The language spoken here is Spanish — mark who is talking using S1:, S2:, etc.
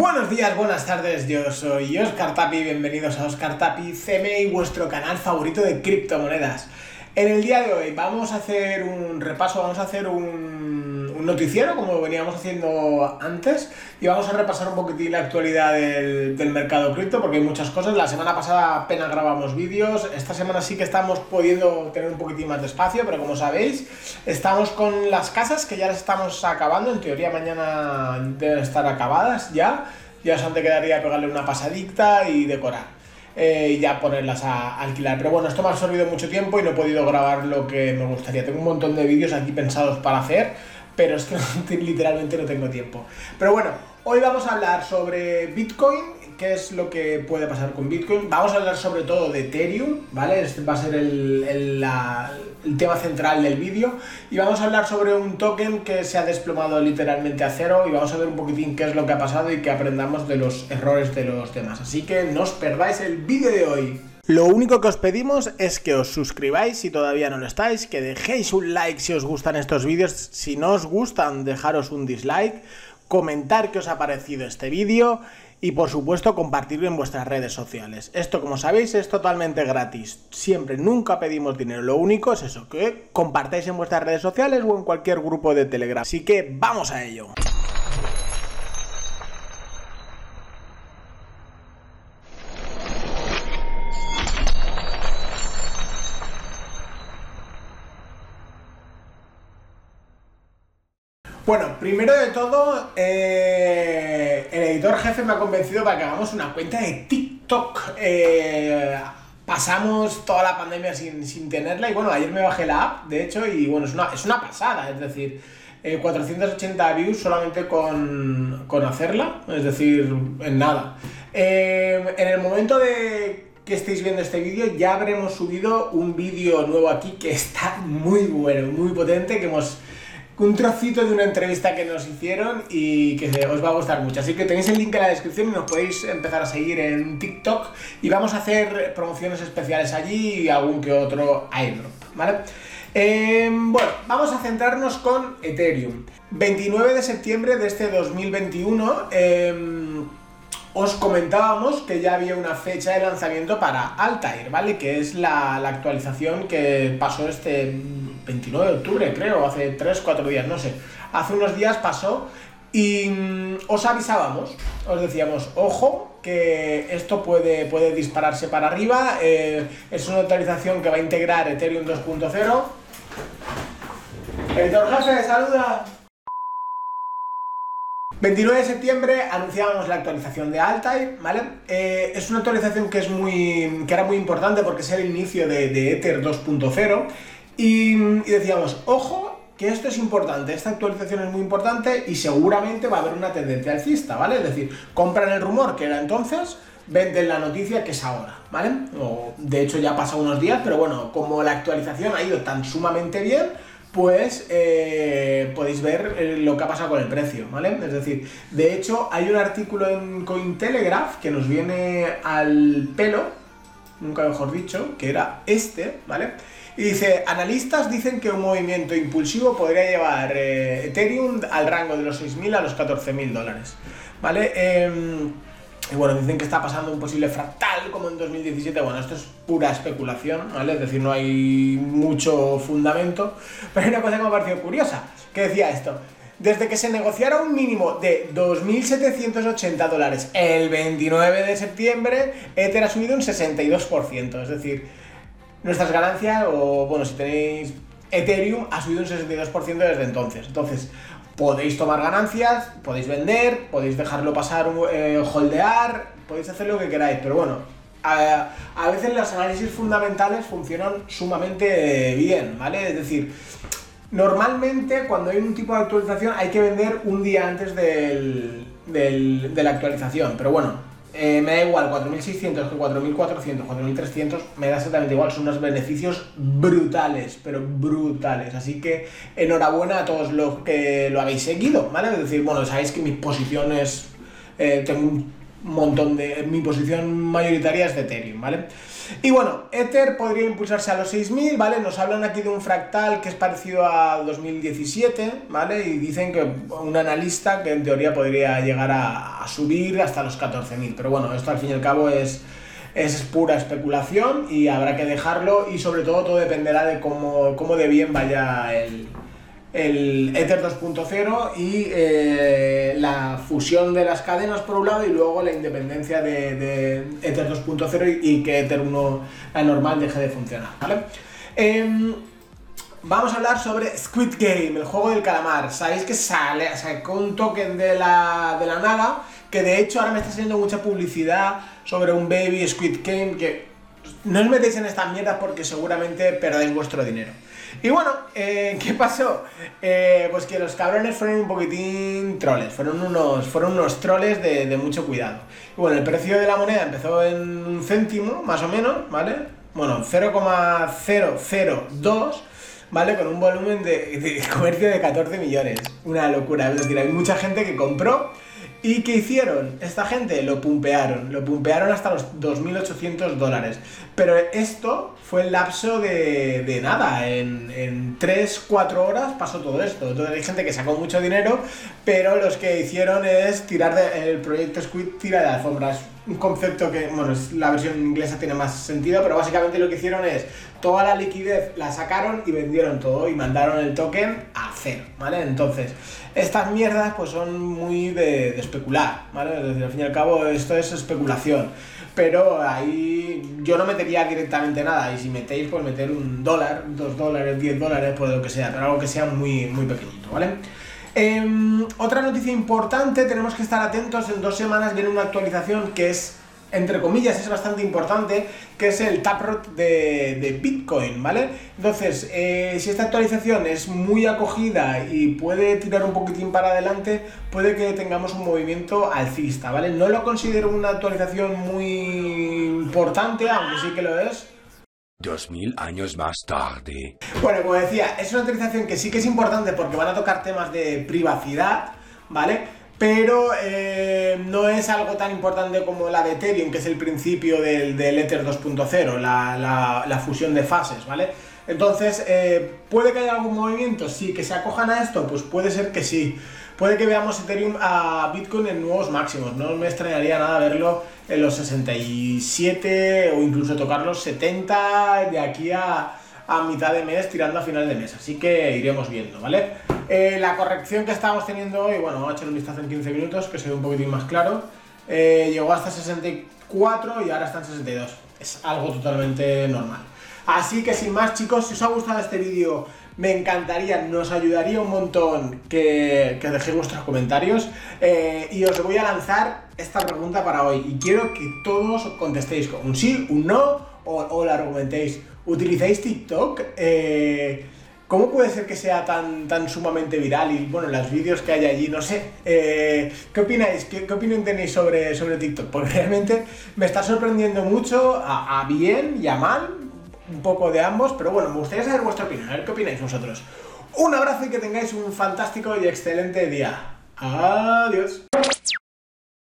S1: Buenos días, buenas tardes, yo soy Oscar Tapi, bienvenidos a Oscar Tapi CMI, vuestro canal favorito de criptomonedas. En el día de hoy vamos a hacer un repaso, vamos a hacer un, noticiero como veníamos haciendo antes y vamos a repasar un poquitín la actualidad del, del mercado cripto porque hay muchas cosas. La semana pasada apenas grabamos vídeos, esta semana sí que estamos pudiendo tener un poquitín más de espacio, pero como sabéis, estamos con las casas que ya las estamos acabando, en teoría mañana deben estar acabadas ya, ya solamente quedaría pegarle una pasadicta y decorar eh, ya ponerlas a alquilar. Pero bueno, esto me ha absorbido mucho tiempo y no he podido grabar lo que me gustaría. Tengo un montón de vídeos aquí pensados para hacer, pero es que literalmente no tengo tiempo. Pero bueno, hoy vamos a hablar sobre Bitcoin, qué es lo que puede pasar con Bitcoin. Vamos a hablar sobre todo de Ethereum, ¿vale? Este va a ser el, el, tema central del vídeo. Y vamos a hablar sobre un token que se ha desplomado literalmente a cero y vamos a ver un poquitín qué es lo que ha pasado y que aprendamos de los errores de los demás. Así que no os perdáis el vídeo de hoy. Lo único que os pedimos es que os suscribáis si todavía no lo estáis, que dejéis un like si os gustan estos vídeos, si no os gustan dejaros un dislike, comentar qué os ha parecido este vídeo y por supuesto compartirlo en vuestras redes sociales. Esto como sabéis es totalmente gratis, siempre, nunca pedimos dinero, lo único es eso, que compartáis en vuestras redes sociales o en cualquier grupo de Telegram. Así que vamos a ello. Bueno, primero de todo, eh, el editor jefe me ha convencido para que hagamos una cuenta de TikTok. Eh, pasamos toda la pandemia sin, sin, tenerla y bueno, ayer me bajé la app, de hecho, y bueno, es una, es una pasada, es decir, eh, 480 views solamente con, con, hacerla, es decir, en nada. Eh, en el momento de que estéis viendo este vídeo ya habremos subido un vídeo nuevo aquí que está muy bueno, muy potente, que hemos un trocito de una entrevista que nos hicieron y que os va a gustar mucho. Así que tenéis el link en la descripción y nos podéis empezar a seguir en TikTok y vamos a hacer promociones especiales allí y algún que otro airdrop, ¿vale? Eh, bueno, vamos a centrarnos con Ethereum. 29 de septiembre de este 2021 eh, os comentábamos que ya había una fecha de lanzamiento para Altair, ¿vale? Que es la actualización que pasó este 29 de octubre, creo, hace 3, 4 días, no sé. Hace unos días pasó y mm, os avisábamos, os decíamos, ojo, que esto puede, puede dispararse para arriba, eh, es una actualización que va a integrar Ethereum 2.0. Editor jefe, saluda. 29 de septiembre anunciábamos la actualización de Altair, ¿vale? Eh, es una actualización que, es muy, que era muy importante porque es el inicio de, de Ether 2.0 y, decíamos, ojo, que esto es importante, esta actualización es muy importante y seguramente va a haber una tendencia alcista, ¿vale? Es decir, compran el rumor que era entonces, venden la noticia que es ahora, ¿vale? O, de hecho ya ha pasado unos días, pero bueno, como la actualización ha ido tan sumamente bien, pues eh, podéis ver eh, lo que ha pasado con el precio, ¿vale? Es decir, de hecho hay un artículo en Cointelegraph que nos viene al pelo, nunca mejor dicho, que era este, ¿vale? Y dice, analistas dicen que un movimiento impulsivo podría llevar eh, Ethereum al rango de los 6.000 a los 14.000 dólares. ¿Vale? Eh, y bueno, dicen que está pasando un posible fractal como en 2017. Bueno, esto es pura especulación, ¿vale? Es decir, no hay mucho fundamento. Pero hay una cosa que me ha parecido curiosa, que decía esto. Desde que se negociara un mínimo de 2.780 dólares el 29 de septiembre, Ether ha subido un 62%. Es decir, nuestras ganancias, o bueno, si tenéis Ethereum, ha subido un 62% desde entonces. Entonces, podéis tomar ganancias, podéis vender, podéis dejarlo pasar, eh, holdear, podéis hacer lo que queráis, pero bueno, a, a, veces los análisis fundamentales funcionan sumamente bien, ¿vale? Es decir, normalmente cuando hay un tipo de actualización hay que vender un día antes del, del, de la actualización, pero bueno, eh, me da igual 4.600 que 4.400, 4.300, me da exactamente igual, son unos beneficios brutales, pero brutales. Así que enhorabuena a todos los que lo habéis seguido, ¿vale? Es decir, bueno, sabéis que mis posiciones, eh, tengo un montón de... Mi posición mayoritaria es de Ethereum, ¿vale? Y bueno, Ether podría impulsarse a los 6000, ¿vale? Nos hablan aquí de un fractal que es parecido a 2017, ¿vale? Y dicen que un analista que en teoría podría llegar a, subir hasta los 14000. Pero bueno, esto al fin y al cabo es, es pura especulación y habrá que dejarlo y sobre todo todo dependerá de cómo, cómo de bien vaya el, el Ether 2.0 y eh, la fusión de las cadenas por un lado y luego la independencia de, Ether 2.0 y, que Ether 1, la normal, deje de funcionar. Em, vamos a hablar sobre Squid Game, el juego del calamar. Sabéis que sale, sacó un token de la, de la nada, que de hecho ahora me está saliendo mucha publicidad sobre un baby Squid Game que no os metéis en estas mierdas porque seguramente perdéis vuestro dinero. Y bueno, eh, ¿qué pasó? Eh, pues que los cabrones fueron un poquitín troles, fueron unos, fueron unos troles de, mucho cuidado. Y bueno, el precio de la moneda empezó en un céntimo, más o menos, ¿vale? Bueno, 0,002, ¿vale? Con un volumen de, de comercio de 14 millones. Una locura, es decir, hay mucha gente que compró ¿Y qué hicieron? Esta gente lo pumpearon, lo pumpearon hasta los 2.800 dólares. Pero esto fue el lapso de, nada, en, en 3-4 horas pasó todo esto. Entonces hay gente que sacó mucho dinero, pero los que hicieron es tirar de, el proyecto Squid tira de alfombras. Un concepto que, bueno, la versión inglesa tiene más sentido, pero básicamente lo que hicieron es toda la liquidez la sacaron y vendieron todo y mandaron el token a cero, ¿vale? Entonces, estas mierdas pues son muy de, especular, ¿vale? al fin y al cabo esto es especulación. Pero ahí yo no metería directamente nada. Y si metéis, pues meter un dólar, dos dólares, diez dólares, pues lo que sea. Pero algo que sea muy, muy pequeñito, ¿vale? Em, otra noticia importante, tenemos que estar atentos. En dos semanas viene una actualización que es entre comillas, es bastante importante, que es el taproot de, Bitcoin, ¿vale? Entonces, eh, si esta actualización es muy acogida y puede tirar un poquitín para adelante, puede que tengamos un movimiento alcista, ¿vale? No lo considero una actualización muy importante, aunque sí que lo es.
S2: Dos mil años más tarde.
S1: Bueno, como decía, es una actualización que sí que es importante porque van a tocar temas de privacidad, ¿vale? pero eh, no es algo tan importante como la de Ethereum, que es el principio del, del Ether 2.0, la, la, fusión de fases, ¿vale? Entonces, eh, ¿puede que haya algún movimiento? Sí, que se acojan a esto, pues puede ser que sí. Puede que veamos Ethereum a Bitcoin en nuevos máximos, no me extrañaría nada verlo en los 67 o incluso tocar los 70 de aquí a, mitad de mes, tirando a final de mes. Así que iremos viendo, ¿vale? Eh, la corrección que estábamos teniendo hoy, bueno, vamos a echar un vistazo en 15 minutos, que se ve un poquitín más claro. Eh, llegó hasta 64 y ahora está en 62. Es algo totalmente normal. Así que sin más, chicos, si os ha gustado este vídeo, me encantaría, nos ayudaría un montón que, que dejéis vuestros comentarios. Eh, y os voy a lanzar esta pregunta para hoy. Y quiero que todos contestéis con un sí, un no, o, la argumentéis. ¿Utilizáis TikTok? Eh, ¿Cómo puede ser que sea tan, tan sumamente viral? Y bueno, los vídeos que hay allí, no sé. Eh, ¿Qué opináis? ¿Qué, opinión tenéis sobre, sobre TikTok? Porque realmente me está sorprendiendo mucho, a, bien y a mal, un poco de ambos, pero bueno, me gustaría saber vuestra opinión, a ver qué opináis vosotros. Un abrazo y que tengáis un fantástico y excelente día. Adiós.